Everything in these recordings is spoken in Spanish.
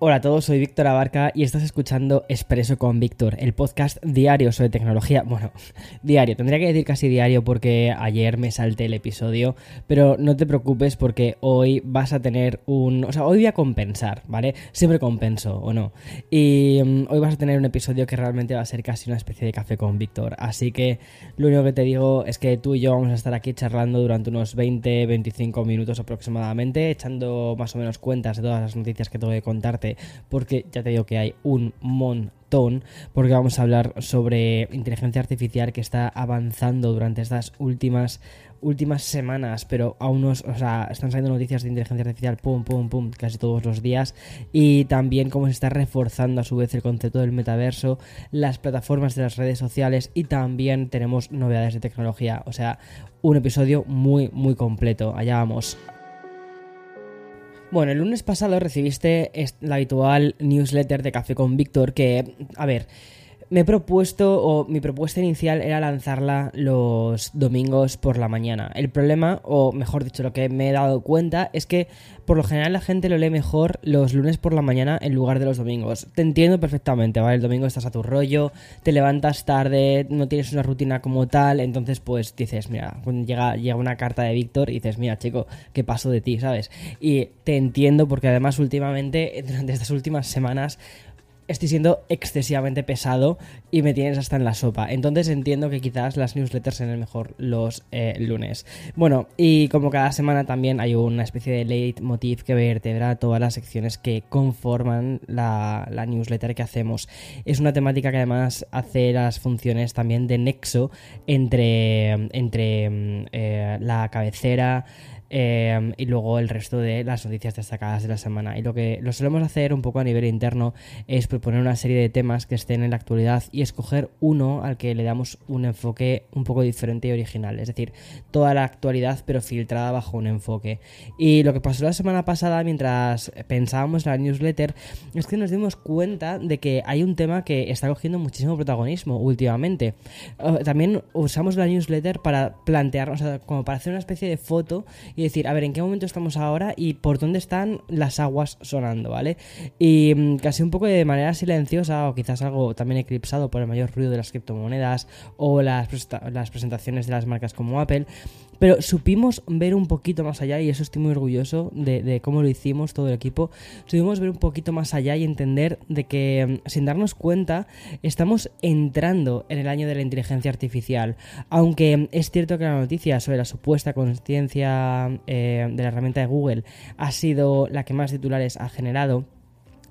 Hola a todos, soy Víctor Abarca y estás escuchando Expreso con Víctor, el podcast diario sobre tecnología. Bueno, diario, tendría que decir casi diario porque ayer me salté el episodio, pero no te preocupes porque hoy vas a tener un... O sea, hoy voy a compensar, ¿vale? Siempre compenso, ¿o no? Y um, hoy vas a tener un episodio que realmente va a ser casi una especie de café con Víctor. Así que lo único que te digo es que tú y yo vamos a estar aquí charlando durante unos 20-25 minutos aproximadamente, echando más o menos cuentas de todas las noticias que tengo que contarte porque ya te digo que hay un montón, porque vamos a hablar sobre inteligencia artificial que está avanzando durante estas últimas últimas semanas, pero aún nos, o sea, están saliendo noticias de inteligencia artificial, pum, pum, pum, casi todos los días, y también cómo se está reforzando a su vez el concepto del metaverso, las plataformas de las redes sociales, y también tenemos novedades de tecnología, o sea, un episodio muy, muy completo, allá vamos. Bueno, el lunes pasado recibiste la habitual newsletter de Café con Víctor que, a ver, me he propuesto, o mi propuesta inicial era lanzarla los domingos por la mañana. El problema, o mejor dicho, lo que me he dado cuenta es que por lo general la gente lo lee mejor los lunes por la mañana en lugar de los domingos. Te entiendo perfectamente, ¿vale? El domingo estás a tu rollo, te levantas tarde, no tienes una rutina como tal, entonces pues dices, mira, llega, llega una carta de Víctor y dices, mira chico, ¿qué pasó de ti, sabes? Y te entiendo porque además últimamente, durante estas últimas semanas, estoy siendo excesivamente pesado y me tienes hasta en la sopa. Entonces entiendo que quizás las newsletters sean mejor los eh, lunes. Bueno, y como cada semana también hay una especie de leitmotiv que vertebra todas las secciones que conforman la, newsletter que hacemos. Es una temática que además hace las funciones también de nexo entre, entre mm, eh, la cabecera, Em, y luego el resto de las noticias destacadas de la semana. Y lo que lo solemos hacer un poco a nivel interno es proponer una serie de temas que estén en la actualidad y escoger uno al que le damos un enfoque un poco diferente y original. Es decir, toda la actualidad pero filtrada bajo un enfoque. Y lo que pasó la semana pasada mientras pensábamos en la newsletter es que nos dimos cuenta de que hay un tema que está cogiendo muchísimo protagonismo últimamente. Eh, también usamos la newsletter para plantearnos, como para hacer una especie de foto y decir, a ver, ¿en qué momento estamos ahora y por dónde están las aguas sonando, ¿vale? Y mm, casi un poco de manera silenciosa o quizás algo también eclipsado por el mayor ruido de las criptomonedas o las, las presentaciones de las marcas como Apple, pero supimos ver un poquito más allá y eso estoy muy orgulloso de, cómo lo hicimos todo el equipo. Supimos ver un poquito más allá y entender de que mm, sin darnos cuenta estamos entrando en el año de la inteligencia artificial. Aunque es cierto que la noticia sobre la supuesta conciencia eh, de la herramienta de Google ha sido la que más titulares ha generado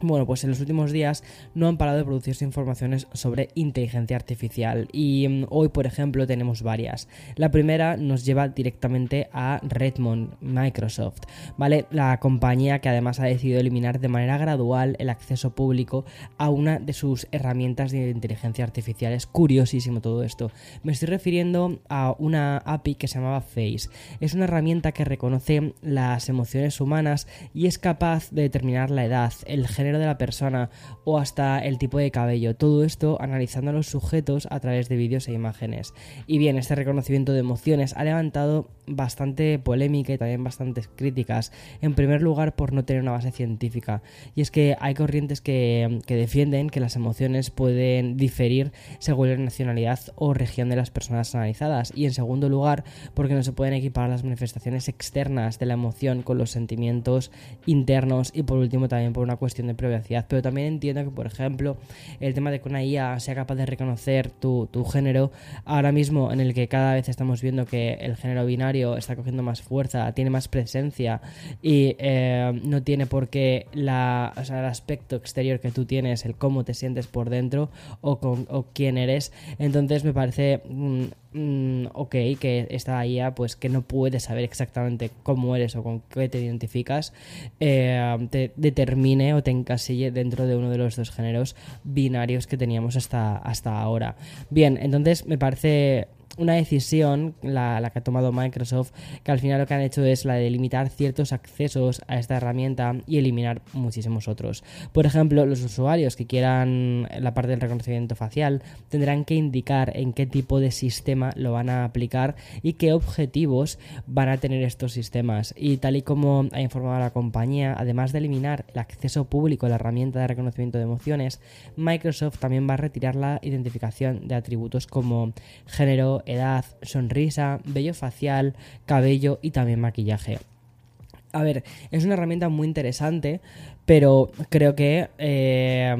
bueno, pues en los últimos días no han parado de producirse informaciones sobre inteligencia artificial y mm, hoy, por ejemplo, tenemos varias. La primera nos lleva directamente a Redmond, Microsoft, ¿vale? La compañía que además ha decidido eliminar de manera gradual el acceso público a una de sus herramientas de inteligencia artificial. Es curiosísimo todo esto. Me estoy refiriendo a una API que se llamaba Face. Es una herramienta que reconoce las emociones humanas y es capaz de determinar la edad, el género de la persona o hasta el tipo de cabello. Todo esto analizando a los sujetos a través de vídeos e imágenes. Y bien, este reconocimiento de emociones ha levantado bastante polémica y también bastantes críticas. En primer lugar, por no tener una base científica. Y es que hay corrientes que, que defienden que las emociones pueden diferir según la nacionalidad o región de las personas analizadas. Y en segundo lugar, porque no se pueden equipar las manifestaciones externas de la emoción con los sentimientos internos. Y por último, también por una cuestión de privacidad. Pero también entiendo que, por ejemplo, el tema de que una IA sea capaz de reconocer tu, tu género, ahora mismo en el que cada vez estamos viendo que el género binario está cogiendo más fuerza, tiene más presencia y eh, no tiene por qué la, el aspecto exterior que tú tienes, el cómo te sientes por dentro o, con, o quién eres. Entonces me parece mm, mm, ok que esta IA pues que no puede saber exactamente cómo eres o con qué te identificas, eh, te determine o te encasille dentro de uno de los dos géneros binarios que teníamos hasta, hasta ahora. Bien, entonces me parece una decisión, la, que ha tomado Microsoft, que al final lo que han hecho es la de limitar ciertos accesos a esta herramienta y eliminar muchísimos otros. Por ejemplo, los usuarios que quieran la parte del reconocimiento facial tendrán que indicar en qué tipo de sistema lo van a aplicar y qué objetivos van a tener estos sistemas. Y tal y como ha informado la compañía, además de eliminar el acceso público a la herramienta de reconocimiento de emociones, Microsoft también va a retirar la identificación de atributos como género, edad, sonrisa, vello facial, cabello y también maquillaje. A ver, es una herramienta muy interesante, pero creo que, eh,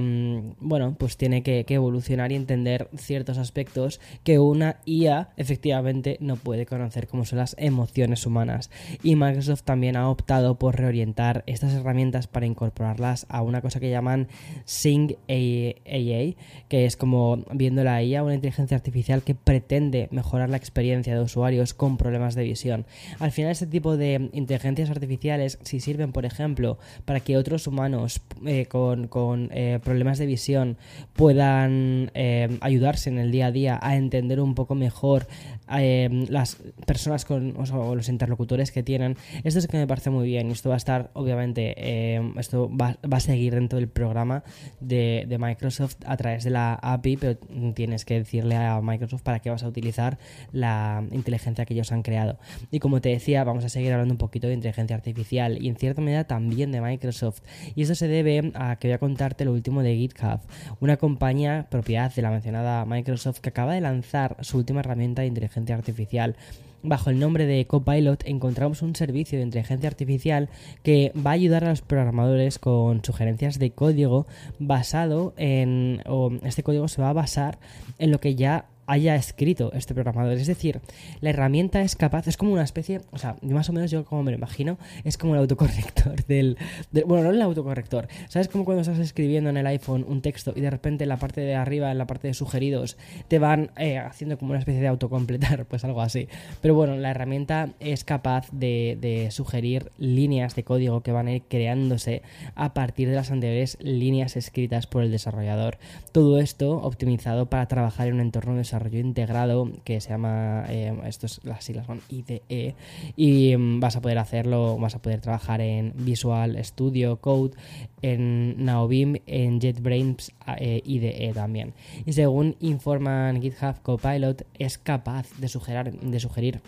bueno, pues tiene que, evolucionar y entender ciertos aspectos que una IA efectivamente no puede conocer, como son las emociones humanas. Y Microsoft también ha optado por reorientar estas herramientas para incorporarlas a una cosa que llaman Sing AI, que es como viendo la IA, una inteligencia artificial que pretende mejorar la experiencia de usuarios con problemas de visión. Al final, este tipo de inteligencias artificiales, si sirven, por ejemplo, para que otros humanos humanos eh, con, eh, problemas de visión puedan eh, ayudarse en el día a día a entender un poco mejor las personas con o, los interlocutores que tienen. Esto es que me parece muy bien. Esto va a estar, obviamente, esto va, a seguir dentro del programa de, de, Microsoft a través de la API, pero tienes que decirle a Microsoft para qué vas a utilizar la inteligencia que ellos han creado. Y como te decía, vamos a seguir hablando un poquito de inteligencia artificial y en cierta medida también de Microsoft. Y eso se debe a que voy a contarte lo último de GitHub, una compañía propiedad de la mencionada Microsoft que acaba de lanzar su última herramienta de inteligencia artificial. Bajo el nombre de Copilot encontramos un servicio de inteligencia artificial que va a ayudar a los programadores con sugerencias de código basado en... o este código se va a basar en lo que ya haya escrito este programador. Es decir, la herramienta es capaz, es como una especie, o sea, más o menos yo como me lo imagino, es como el autocorrector del, bueno, no el autocorrector, ¿sabes? Como cuando estás escribiendo en el iPhone un texto y de repente en la parte de arriba, en la parte de sugeridos, te van eh, haciendo como una especie de autocompletar, pues algo así. Pero bueno, la herramienta es capaz de, de sugerir líneas de código que van a ir creándose a partir de las anteriores líneas escritas por el desarrollador. Todo esto optimizado para trabajar en un entorno de desarrollo integrado que se llama, eh, estos, las siglas son IDE, y mm, vas a poder hacerlo, vas a poder trabajar en Visual Studio Code, en Naobim, en JetBrains eh, IDE también. Y según informan GitHub Copilot, es capaz de de sugerir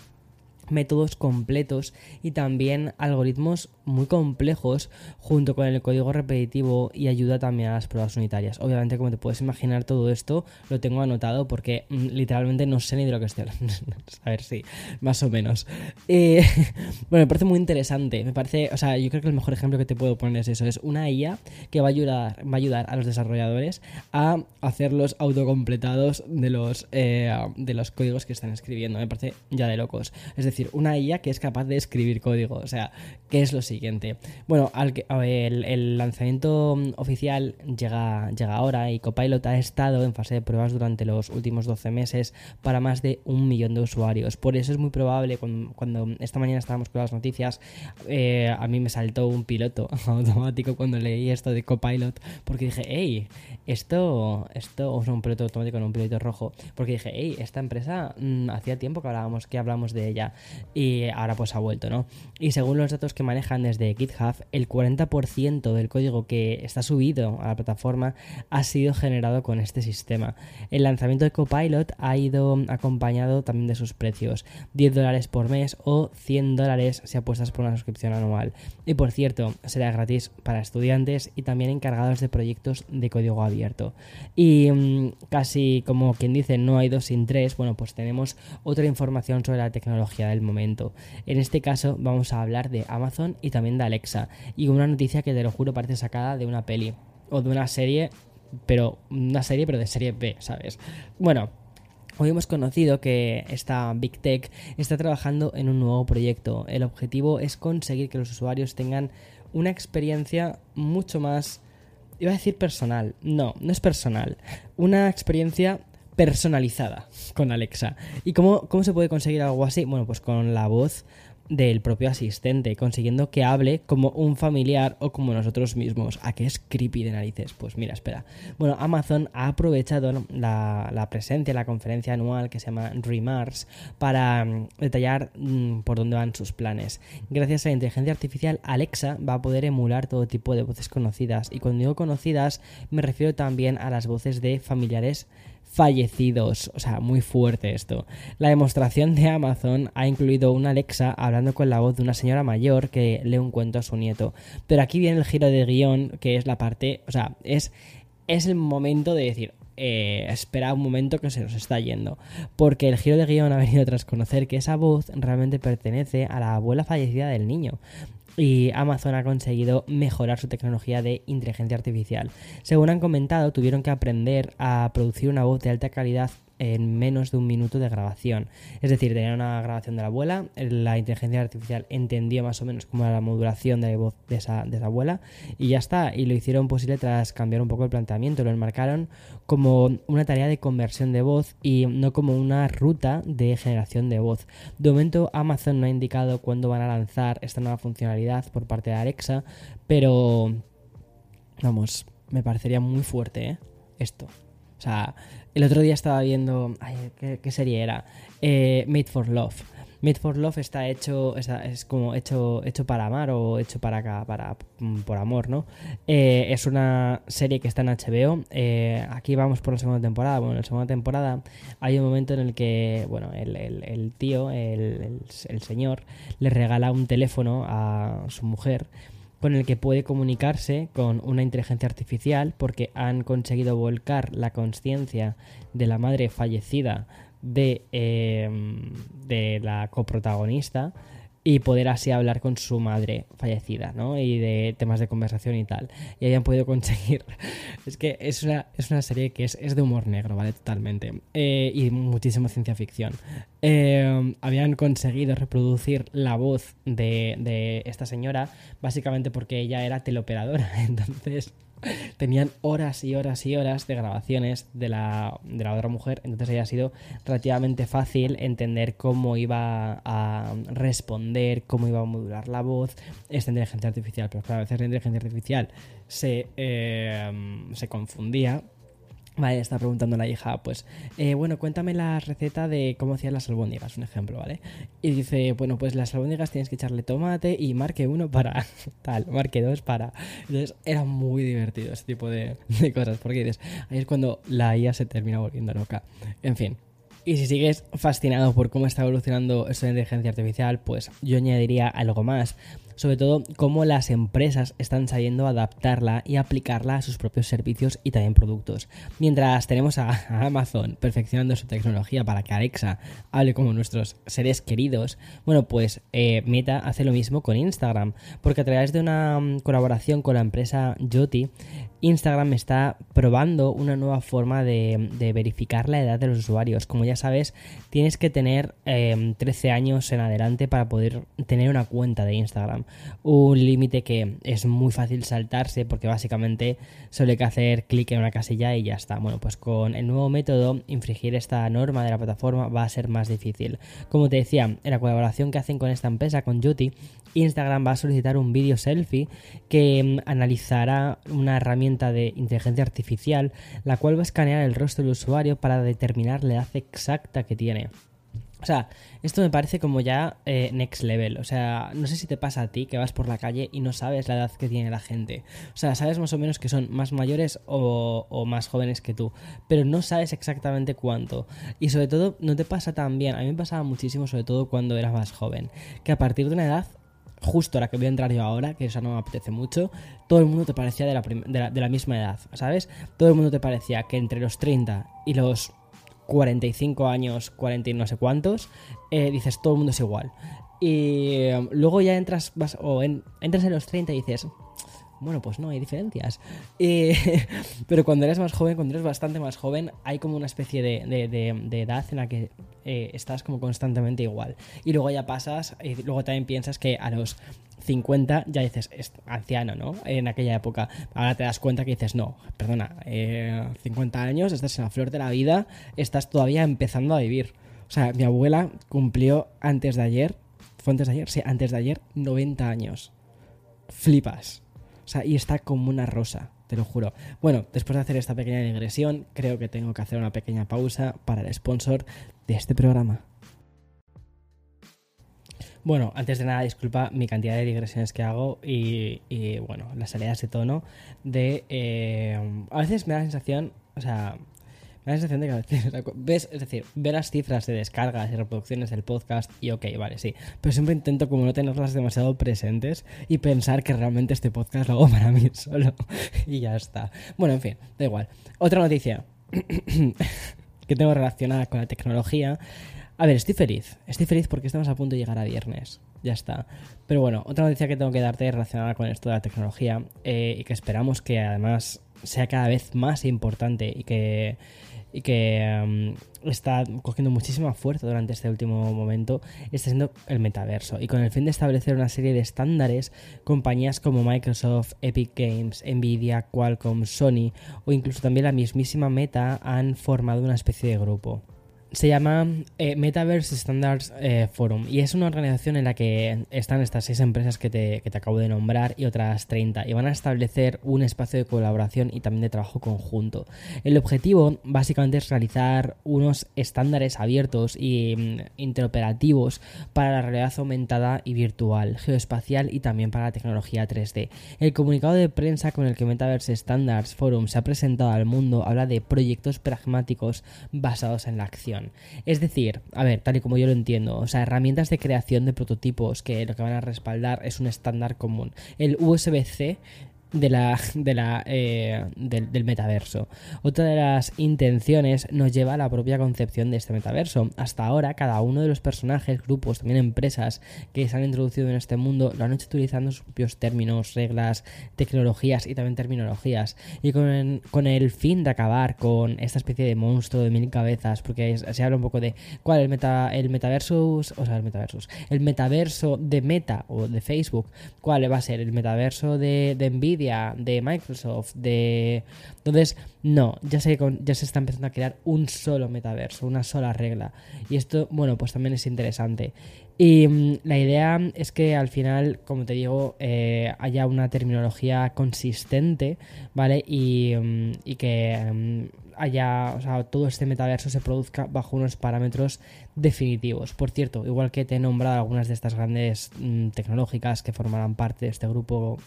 métodos completos y también algoritmos muy complejos junto con el código repetitivo y ayuda también a las pruebas unitarias. Obviamente, como te puedes imaginar, todo esto lo tengo anotado porque mm, literalmente no sé ni de lo que estoy hablando. a ver si, más o menos. Eh, bueno, me parece muy interesante. Me parece, o sea, yo creo que el mejor ejemplo que te puedo poner es eso: es una IA que va a ayudar, va a, ayudar a los desarrolladores a hacer los autocompletados de los, eh, de los códigos que están escribiendo. Me parece ya de locos. Es decir, una IA que es capaz de escribir código. O sea, ¿qué es lo siguiente? Bueno, al el, lanzamiento oficial llega, llega ahora y Copilot ha estado en fase de pruebas durante los últimos 12 meses para más de un millón de usuarios. Por eso es muy probable, cuando, esta mañana estábamos con las noticias, eh, a mí me saltó un piloto automático cuando leí esto de Copilot, porque dije, hey, esto, esto, o sea, un piloto automático con un piloto rojo, porque dije, hey, esta empresa mm, hacía tiempo que hablábamos, que hablamos de ella y ahora pues ha vuelto, ¿no? Y según los datos que manejan desde GitHub, el 40% del código que está subido a la plataforma ha sido generado con este sistema. El lanzamiento de Copilot ha ido acompañado también de sus precios, 10 dólares por mes o 100 dólares si apuestas por una suscripción anual. Y por cierto, será gratis para estudiantes y también encargados de proyectos de código abierto. Y mm, casi como quien dice no hay dos sin tres, bueno, pues tenemos otra información sobre la tecnología del momento. En este caso vamos a hablar de Amazon y también de Alexa. Y una noticia que te lo juro parece sacada de una peli o de una serie, pero una serie pero de serie B, ¿sabes? Bueno, Hoy hemos conocido que esta Big Tech está trabajando en un nuevo proyecto. El objetivo es conseguir que los usuarios tengan una experiencia mucho más, iba a decir personal, no, no es personal, una experiencia personalizada con Alexa. ¿Y cómo, cómo se puede conseguir algo así? Bueno, pues con la voz del propio asistente, consiguiendo que hable como un familiar o como nosotros mismos. ¿A qué es creepy de narices? Pues mira, espera. Bueno, Amazon ha aprovechado la, la, presencia en la conferencia anual que se llama Remars para mm, detallar mm, por dónde van sus planes. Gracias a la inteligencia artificial, Alexa va a poder emular todo tipo de voces conocidas. Y cuando digo conocidas, me refiero también a las voces de familiares fallecidos. O sea, muy fuerte esto. La demostración de Amazon ha incluido una Alexa hablando con la voz de una señora mayor que lee un cuento a su nieto. Pero aquí viene el giro de guion, que es la parte, o sea, es, es el momento de decir, eh, espera un momento que se nos está yendo. Porque el giro de guion ha venido tras conocer que esa voz realmente pertenece a la abuela fallecida del niño y Amazon ha conseguido mejorar su tecnología de inteligencia artificial. Según han comentado, tuvieron que aprender a producir una voz de alta calidad en menos de un minuto de grabación. Es decir, tenía una grabación de la abuela, la inteligencia artificial entendió más o menos cómo era la modulación de la voz de esa, de abuela y ya está. Y lo hicieron posible tras cambiar un poco el planteamiento. Lo enmarcaron como una tarea de conversión de voz y no como una ruta de generación de voz. De momento, Amazon no ha indicado cuándo van a lanzar esta nueva funcionalidad por parte de Alexa, pero vamos, me parecería muy fuerte ¿eh? esto. O sea, el otro día estaba viendo. Ay, ¿qué, serie era? Eh, Made for Love. Made for Love está hecho, es como hecho, hecho para amar o hecho para acá, para, mm, por amor, ¿no? Eh, es una serie que está en HBO. Eh, aquí vamos por la segunda temporada. Bueno, en la segunda temporada hay un momento en el que, bueno, el, tío, el señor, le regala un teléfono a su mujer con el que puede comunicarse con una inteligencia artificial porque han conseguido volcar la conciencia de la madre fallecida de, em, de la coprotagonista y poder así hablar con su madre fallecida, ¿no? Y de temas de conversación y tal. Y habían podido conseguir. Es que es una, es una serie que es, de humor negro, ¿vale? Totalmente. Eh, y muchísima ciencia ficción. Eh, habían conseguido reproducir la voz de, de esta señora, básicamente porque ella era teleoperadora. Entonces tenían horas y horas y horas de grabaciones de la, de la otra mujer, entonces había sido relativamente fácil entender cómo iba a responder, cómo iba a modular la voz. Esta inteligencia artificial, pero claro, a veces la inteligencia artificial se, eh, se confundía Vale, está preguntando la hija, pues, eh, bueno, cuéntame la receta de cómo hacían las albóndigas, un ejemplo, ¿vale? Y dice, bueno, pues las albóndigas tienes que echarle tomate y marque uno para tal, marque dos para... Entonces era muy divertido ese tipo de, de cosas, porque dices, ahí es cuando la IA se termina volviendo loca. En fin, y si sigues fascinado por cómo está evolucionando esto de inteligencia artificial, pues yo añadiría algo más sobre todo cómo las empresas están sabiendo adaptarla y aplicarla a sus propios servicios y también productos. Mientras tenemos a Amazon perfeccionando su tecnología para que Alexa hable como nuestros seres queridos, bueno, pues eh, Meta hace lo mismo con Instagram, porque a través de una mm, colaboración con la empresa Joti, Instagram está probando una nueva forma de, verificar la edad de los usuarios. Como ya sabes, tienes que tener 13 em, años en adelante para poder tener una cuenta de Instagram un límite que es muy fácil saltarse porque básicamente solo hay que hacer clic en una casilla y ya está. Bueno, pues con el nuevo método, infringir esta norma de la plataforma va a ser más difícil. Como te decía, en la colaboración que hacen con esta empresa, con Juti, Instagram va a solicitar un vídeo selfie que mm, analizará una herramienta de inteligencia artificial, la cual va a escanear el rostro del usuario para determinar la edad exacta que tiene. O sea, esto me parece como ya eh, next level. O sea, no sé si te pasa a ti que vas por la calle y no sabes la edad que tiene la gente. O sea, sabes más o menos que son más mayores o, más jóvenes que tú, pero no sabes exactamente cuánto. Y sobre todo, no te pasa tan bien. A mí me pasaba muchísimo, sobre todo cuando eras más joven, que a partir de una edad justo a la que voy a entrar yo ahora, que esa no me apetece mucho, todo el mundo te parecía de la, de la misma edad, ¿sabes? Todo el mundo te parecía que entre los 30 y los 45 años, 40 y no sé cuántos, eh, dices todo el mundo es igual. Y eh, luego ya entras, vas, o entras en los 30 y dices, bueno, pues no, hay diferencias. pero cuando eres más joven, cuando eres bastante más joven, hay como una especie de, edad en la que eh, estás como constantemente igual. Y luego ya pasas, y luego también piensas que a los 50 ya dices, es anciano, ¿no? En aquella época. Ahora te das cuenta que dices, no, perdona, 50 eh, años, estás en la flor de la vida, estás todavía empezando a vivir. O sea, mi abuela cumplió antes de ayer ¿Fue antes de ayer? Sí, antes de ayer, 90 años. Flipas. O sea, y está como una rosa, te lo juro. Bueno, después de hacer esta pequeña digresión, creo que tengo que hacer una pequeña pausa para el sponsor de este programa. Bueno, antes de nada, disculpa mi cantidad de digresiones que hago y, bueno, las salidas de tono de... Eh, a veces me da la sensación, o sea, me da la sensación de que a veces, ves, es decir, ver las cifras de descargas y reproducciones del podcast y ok, vale, sí, pero siempre intento como no tenerlas demasiado presentes y pensar que realmente este podcast lo hago para mí solo y ya está. Bueno, en fin, da igual. Otra noticia que tengo relacionada con la tecnología a ver, estoy feliz. Estoy feliz porque estamos a punto de llegar a viernes. Ya está. Pero bueno, otra noticia que tengo que darte relacionada con esto de la tecnología eh, y que esperamos que además sea cada vez más importante y que y que mm, está cogiendo muchísima fuerza durante este último momento, está siendo el metaverso. Y con el fin de establecer una serie de estándares, compañías como Microsoft, Epic Games, Nvidia, Qualcomm, Sony o incluso también la mismísima Meta han formado una especie de grupo se llama eh, Metaverse Standards eh, Forum y es una organización en la que están estas seis empresas que te, que te, acabo de nombrar y otras 30 y van a establecer un espacio de colaboración y también de trabajo conjunto. El objetivo básicamente es realizar unos estándares abiertos y mm, interoperativos para la realidad aumentada y virtual, geoespacial y también para la tecnología 3D. El comunicado de prensa con el que Metaverse Standards Forum se ha presentado al mundo habla de proyectos pragmáticos basados en la acción. Es decir, a ver, tal y como yo lo entiendo, o sea, herramientas de creación de prototipos que lo que van a respaldar es un estándar común. El USB-C de la, de la, eh, del, metaverso. Otra de las intenciones nos lleva a la propia concepción de este metaverso. Hasta ahora, cada uno de los personajes, grupos, también empresas que se han introducido en este mundo lo han hecho utilizando sus propios términos, reglas, tecnologías y también terminologías. Y con, con el fin de acabar con esta especie de monstruo de mil cabezas, porque se habla un poco de cuál el meta, el metaversus, o sea, el metaversus, el metaverso de Meta o de Facebook, cuál va a ser el metaverso de, de de Microsoft, de... Entonces, no, ya se, ya se está empezando a crear un solo metaverso, una sola regla. Y esto, bueno, pues también es interesante. Y mm, la idea es que al final, como te digo, eh, haya una terminología consistente, ¿vale? Y, mm, y que mm, haya, o sea, todo este metaverso se produzca bajo unos parámetros definitivos. Por cierto, igual que te he nombrado algunas de estas grandes mm, tecnológicas que formarán parte de este grupo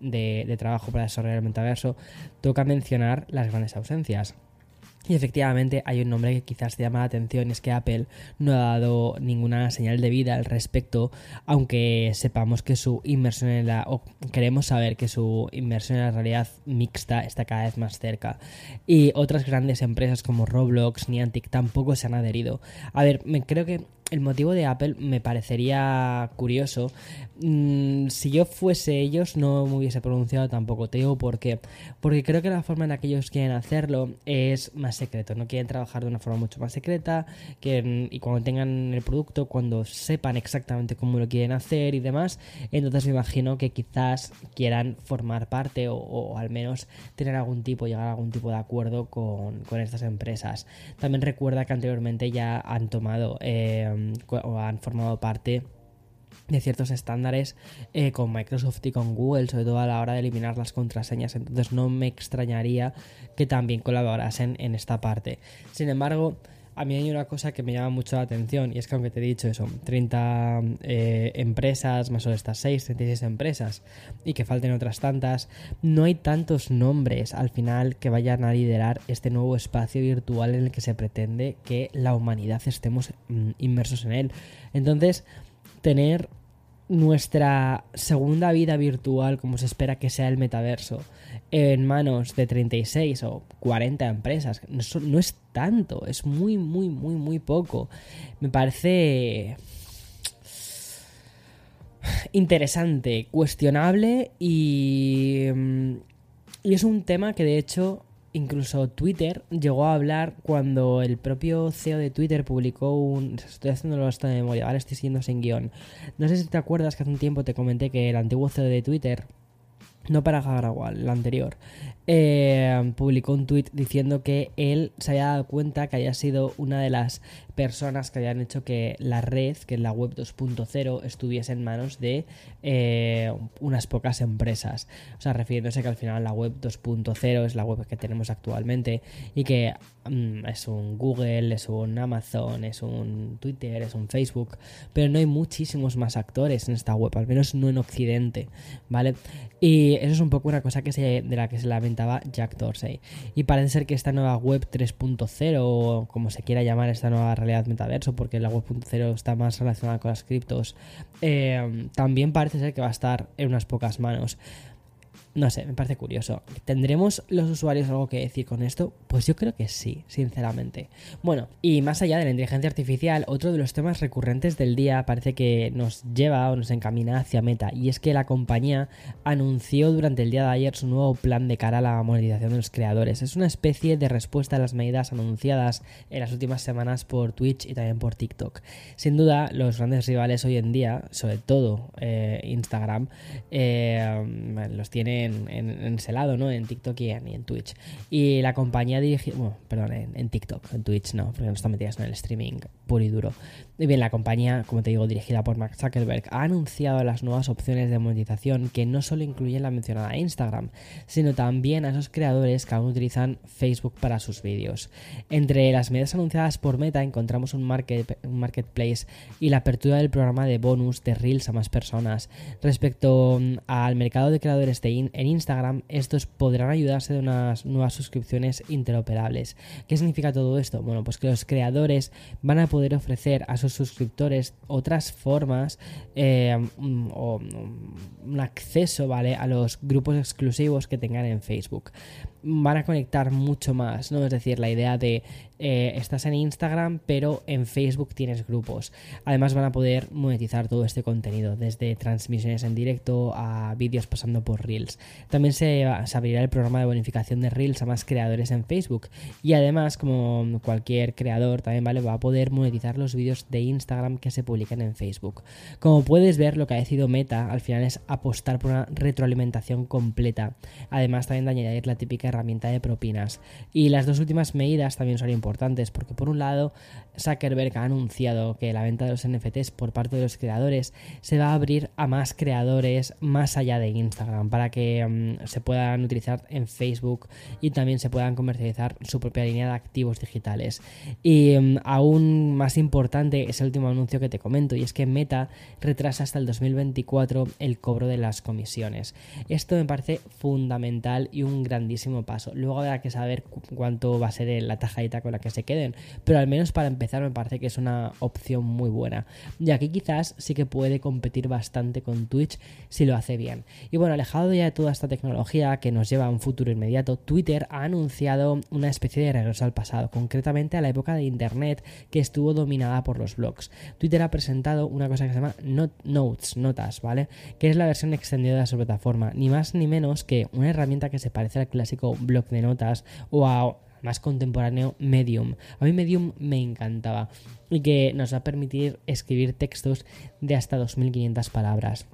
de, de trabajo para desarrollar el metaverso, toca mencionar las grandes ausencias. Y efectivamente hay un nombre que quizás te llama la atención, es que Apple no ha dado ninguna señal de vida al respecto, aunque sepamos que su inversión en la, queremos saber que su inversión en la realidad mixta está cada vez más cerca. Y otras grandes empresas como Roblox, Niantic tampoco se han adherido. A ver, me creo que el motivo de Apple me parecería curioso. Mm, si yo fuese ellos, no me hubiese pronunciado tampoco. Te digo por qué. Porque creo que la forma en la que ellos quieren hacerlo es más secreto. No quieren trabajar de una forma mucho más secreta. y cuando tengan el producto, cuando sepan exactamente cómo lo quieren hacer y demás, entonces me imagino que quizás quieran formar parte o, al menos tener algún tipo, llegar a algún tipo de acuerdo con, estas empresas. También recuerda que anteriormente ya han tomado. Eh, o han formado parte de ciertos estándares eh, con Microsoft y con Google, sobre todo a la hora de eliminar las contraseñas. Entonces no me extrañaría que también colaborasen en esta parte. Sin embargo, a mí hay una cosa que me llama mucho la atención y es que aunque te he dicho eso, 30 eh, empresas, más o estas 6, 36 empresas y que falten otras tantas, no hay tantos nombres al final que vayan a liderar este nuevo espacio virtual en el que se pretende que la humanidad estemos mm, inmersos en él. Entonces, tener nuestra segunda vida virtual, como se espera que sea el metaverso, en manos de 36 o 40 empresas, no, es tanto, es muy, muy, muy, muy poco. Me parece interesante, cuestionable y, mm, y es un tema que de hecho Incluso Twitter llegó a hablar cuando el propio CEO de Twitter publicó un... Estoy haciéndolo hasta de memoria, ahora estoy siguiendo sin guion. No sé si te acuerdas que hace un tiempo te comenté que el antiguo CEO de Twitter no para Hardware, el anterior, eh, publicó un tuit diciendo que él se había dado cuenta que había sido una de las personas que habían hecho que la red, que es la web 2.0, estuviese en manos de eh, unas pocas empresas. O sea, refiriéndose que al final la web 2.0 es la web que tenemos actualmente y que mm, es un Google, es un Amazon, es un Twitter, es un Facebook, pero no hay muchísimos más actores en esta web, al menos no en Occidente, ¿vale? Y eso es un poco una cosa que se, de la que se lamentaba Jack Dorsey. Y parece ser que esta nueva web 3.0, o como se quiera llamar esta nueva realidad metaverso, porque la web 0 está más relacionada con las criptos, eh, también parece ser que va a estar en unas pocas manos. No sé, me parece curioso. ¿Tendremos los usuarios algo que decir con esto? Pues yo creo que sí, sinceramente. Bueno, y más allá de la inteligencia artificial, otro de los temas recurrentes del día parece que nos lleva o nos encamina hacia Meta, y es que la compañía anunció durante el día de ayer su nuevo plan de cara a la monetización de los creadores. Es una especie de respuesta a las medidas anunciadas en las últimas semanas por Twitch y también por TikTok. Sin duda, los grandes rivales hoy en día, sobre todo eh, Instagram, eh, los tiene en, ese lado, ¿no? En TikTok y en, Twitch. Y la compañía dirigida, bueno, perdón, en, TikTok, en Twitch no, porque no está metida en el streaming puro y duro. Y bien, la compañía, como te digo, dirigida por Mark Zuckerberg, ha anunciado las nuevas opciones de monetización que no solo incluyen la mencionada Instagram, sino también a esos creadores que aún utilizan Facebook para sus vídeos. Entre las medidas anunciadas por Meta encontramos un, market, un marketplace y la apertura del programa de bonus de Reels a más personas. Respecto mm, al mercado de creadores de en Instagram, estos podrán ayudarse de unas nuevas suscripciones interoperables. ¿Qué significa todo esto? Bueno, pues que los creadores van a poder ofrecer a sus suscriptores otras formas eh, mm, o mm, un acceso, ¿vale? A los grupos exclusivos que tengan en Facebook. Van a conectar mucho más, ¿no? Es decir, la idea de eh, estás en Instagram, pero en Facebook tienes grupos. Además van a poder monetizar todo este contenido, desde transmisiones en directo a vídeos pasando por Reels. También se, abrirá el programa de bonificación de Reels a más creadores en Facebook. Y además, como cualquier creador, también ¿vale? va a poder monetizar los vídeos de Instagram que se publican en Facebook. Como puedes ver, lo que ha decidido Meta al final es apostar por una retroalimentación completa. Además, también de añadir la típica herramienta de propinas. Y las dos últimas medidas también son importantes porque por un lado Zuckerberg ha anunciado que la venta de los NFTs por parte de los creadores se va a abrir a más creadores más allá de Instagram para que mm, se puedan utilizar en Facebook y también se puedan comercializar su propia línea de activos digitales. Y mm, aún más importante es el último anuncio que te comento y es que Meta retrasa hasta el 2024 el cobro de las comisiones. Esto me parece fundamental y un grandísimo paso. Luego habrá que saber cuánto va a ser la tajadita con la que se queden, pero al menos para empezar me parece que es una opción muy buena. Y aquí quizás sí que puede competir bastante con Twitch si lo hace bien. Y bueno, alejado ya de toda esta tecnología que nos lleva a un futuro inmediato, Twitter ha anunciado una especie de regreso al pasado, concretamente a la época de Internet que estuvo dominada por los blogs. Twitter ha presentado una cosa que se llama Notes, notas, ¿vale? Que es la versión extendida de su plataforma, ni más ni menos que una herramienta que se parece al clásico blog de notas o a más contemporáneo Medium. A mí Medium me encantaba y que nos va a permitir escribir textos de hasta 2500 palabras.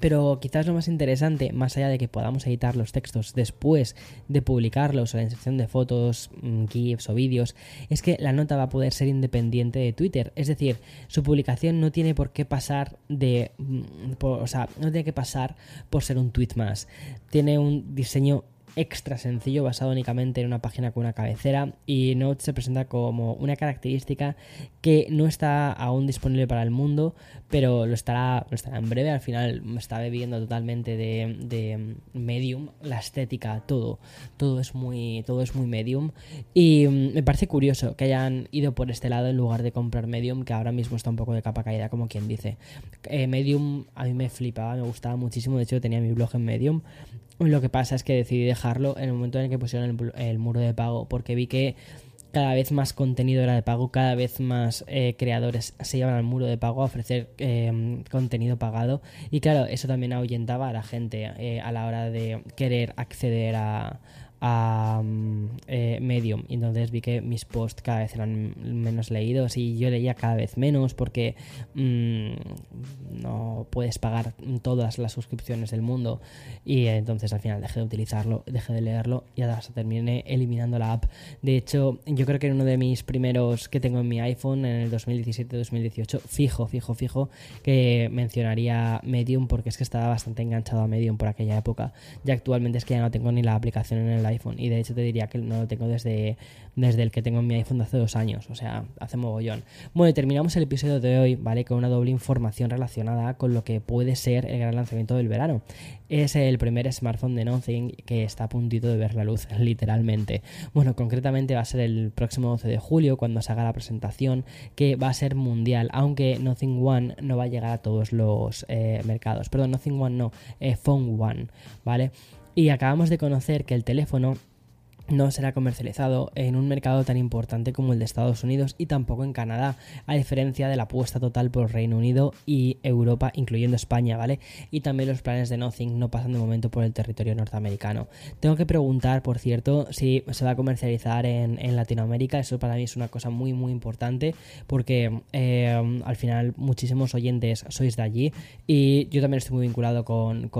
Pero quizás lo más interesante, más allá de que podamos editar los textos después de publicarlos o la inserción de fotos, mm, GIFs o vídeos, es que la nota va a poder ser independiente de Twitter. Es decir, su publicación no tiene por qué pasar de. Mm, o sea, no tiene que pasar por ser un tweet más. Tiene un diseño extra sencillo basado únicamente en una página con una cabecera y Notes se presenta como una característica que no está aún disponible para el mundo pero lo estará, lo estará en breve. Al final está bebiendo totalmente de, de, medium la estética todo. Todo es muy todo es muy medium. Y me parece curioso que hayan ido por este lado en lugar de comprar medium que ahora mismo está un poco de capa caída como quien dice. Eh, medium a mí me flipaba me gustaba muchísimo. De hecho tenía mi blog en medium lo que pasa es que decidí dejarlo en el momento en el que pusieron el, muro de pago, porque vi que cada vez más contenido era de pago, cada vez más eh, creadores se llevan al muro de pago a ofrecer em, contenido pagado. Y claro, eso también ahuyentaba a la gente eh, a la hora de querer acceder a, a mm, eh, Medium y entonces vi que mis posts cada vez eran menos leídos y yo leía cada vez menos porque mm, no puedes pagar todas las suscripciones del mundo y entonces al final dejé de utilizarlo, dejé de leerlo y hasta terminé eliminando la app. De hecho, yo creo que en uno de mis primeros que tengo en mi iPhone en el 2017-2018, fijo, fijo, fijo, que mencionaría Medium porque es que estaba bastante enganchado a Medium por aquella época. Y actualmente es que ya no tengo ni la aplicación en el iPhone y de hecho te diría que no lo tengo desde, desde el que tengo en mi iPhone de hace dos años, o sea, hace mogollón. Bueno, terminamos el episodio de hoy, ¿vale? Con una doble información relacionada con lo que puede ser el gran lanzamiento del verano. Es el primer smartphone de Nothing que está a puntito de ver la luz, literalmente. Bueno, concretamente va a ser el próximo 12 de julio cuando se haga la presentación, que va a ser mundial, aunque Nothing One no va a llegar a todos los eh, mercados. Perdón, Nothing One no, eh, Phone One, ¿vale? Y acabamos de conocer que el teléfono no será comercializado en un mercado tan importante como el de Estados Unidos y tampoco en Canadá, a diferencia de la apuesta total por Reino Unido y Europa, incluyendo España, ¿vale? Y también los planes de Nothing no pasan de momento por el territorio norteamericano. Tengo que preguntar, por cierto, si se va a comercializar en, Latinoamérica, eso para mí es una cosa muy, muy importante, porque eh, al final muchísimos oyentes sois de allí y yo también estoy muy vinculado con,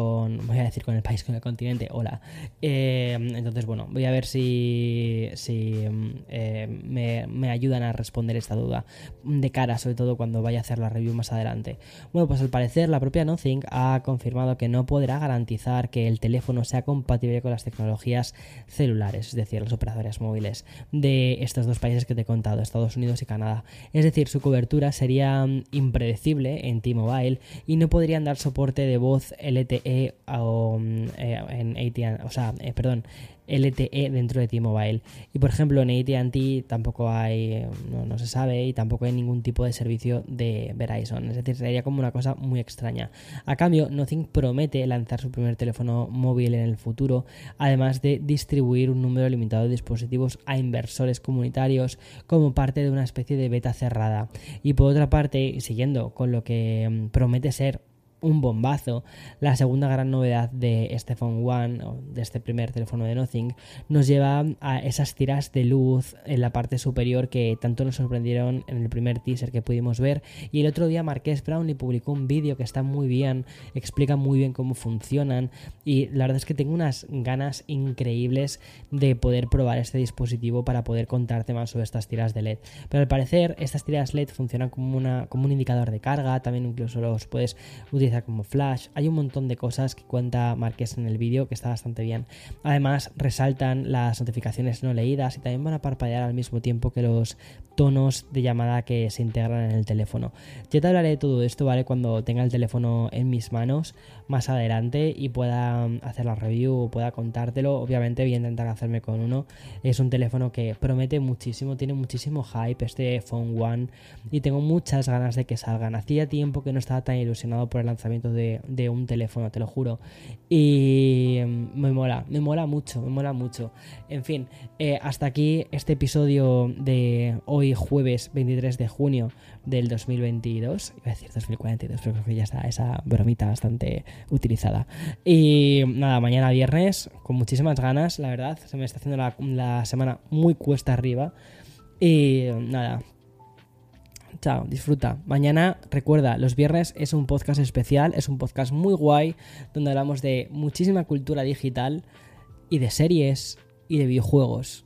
voy a decir, con el país, con el continente, hola. Eh, entonces, bueno, voy a ver si, mm, eh, me, ayudan a responder esta duda de cara, sobre todo cuando vaya a hacer la review más adelante. Bueno, pues al parecer la propia Nothing ha confirmado que no podrá garantizar que el teléfono sea compatible con las tecnologías celulares, es decir, los operadores móviles de estos dos países que te he contado, Estados Unidos y Canadá. Es decir, su cobertura sería mm, impredecible en T-Mobile y no podrían dar soporte de voz LTE o mm, eh, en AT&T, o sea, eh, perdón, LTE dentro de T-Mobile. Y por ejemplo, en ATT tampoco hay, no, se sabe, y tampoco hay ningún tipo de servicio de Verizon. Es decir, sería como una cosa muy extraña. A cambio, Nothing promete lanzar su primer teléfono móvil en el futuro, además de distribuir un número limitado de dispositivos a inversores comunitarios como parte de una especie de beta cerrada. Y por otra parte, siguiendo con lo que mm, promete ser un bombazo. La segunda gran novedad de este Phone One, o de este primer teléfono de Nothing, nos lleva a esas tiras de luz en la parte superior que tanto nos sorprendieron en el primer teaser que pudimos ver. Y el otro día Marqués Brownlee publicó un vídeo que está muy bien, explica muy bien cómo funcionan. Y la verdad es que tengo unas ganas increíbles de poder probar este dispositivo para poder contarte más sobre estas tiras de LED. Pero al parecer, estas tiras LED funcionan como, una, como un indicador de carga, también incluso los puedes utilizar como flash. Hay un montón de cosas que cuenta Marqués en el vídeo que está bastante bien. Además, resaltan las notificaciones no leídas y también van a parpadear al mismo tiempo que los tonos de llamada que se integran en el teléfono. Yo te hablaré de todo esto, ¿vale? Cuando tenga el teléfono en mis manos más adelante y pueda mm, hacer la review o pueda contártelo. Obviamente voy a intentar hacerme con uno. Es un teléfono que promete muchísimo, tiene muchísimo hype este Phone One y tengo muchas ganas de que salgan. Hacía tiempo que no estaba tan ilusionado por el lanzamiento de, un teléfono, te lo juro. Y mm, me mola, me mola mucho, me mola mucho. En fin, eh, hasta aquí este episodio de hoy hoy jueves 23 de junio del 2022, iba a decir 2042, pero creo que ya está esa bromita bastante utilizada. Y nada, mañana viernes, con muchísimas ganas, la verdad, se me está haciendo la, la semana muy cuesta arriba. Y nada, chao, disfruta. Mañana, recuerda, los viernes es un podcast especial, es un podcast muy guay, donde hablamos de muchísima cultura digital y de series y de videojuegos.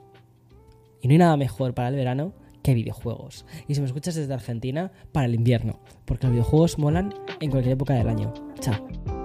Y no hay nada mejor para el verano que videojuegos. Y si me escuchas desde Argentina, para el invierno, porque los videojuegos molan en cualquier época del año. Chao.